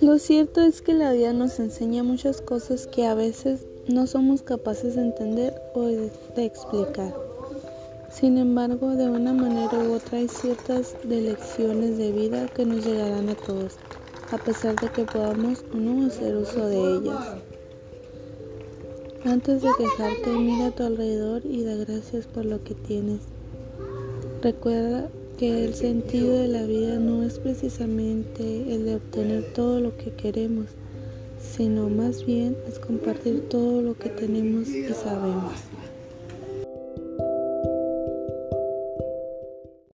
Lo cierto es que la vida nos enseña muchas cosas que a veces no somos capaces de entender o de, explicar. Sin embargo, de una manera u otra hay ciertas lecciones de vida que nos llegarán a todos, a pesar de que podamos o no hacer uso de ellas. Antes de quejarte, mira a tu alrededor y da gracias por lo que tienes. Recuerda que el sentido de la vida no es precisamente el de obtener todo lo que queremos, sino más bien es compartir todo lo que tenemos y sabemos.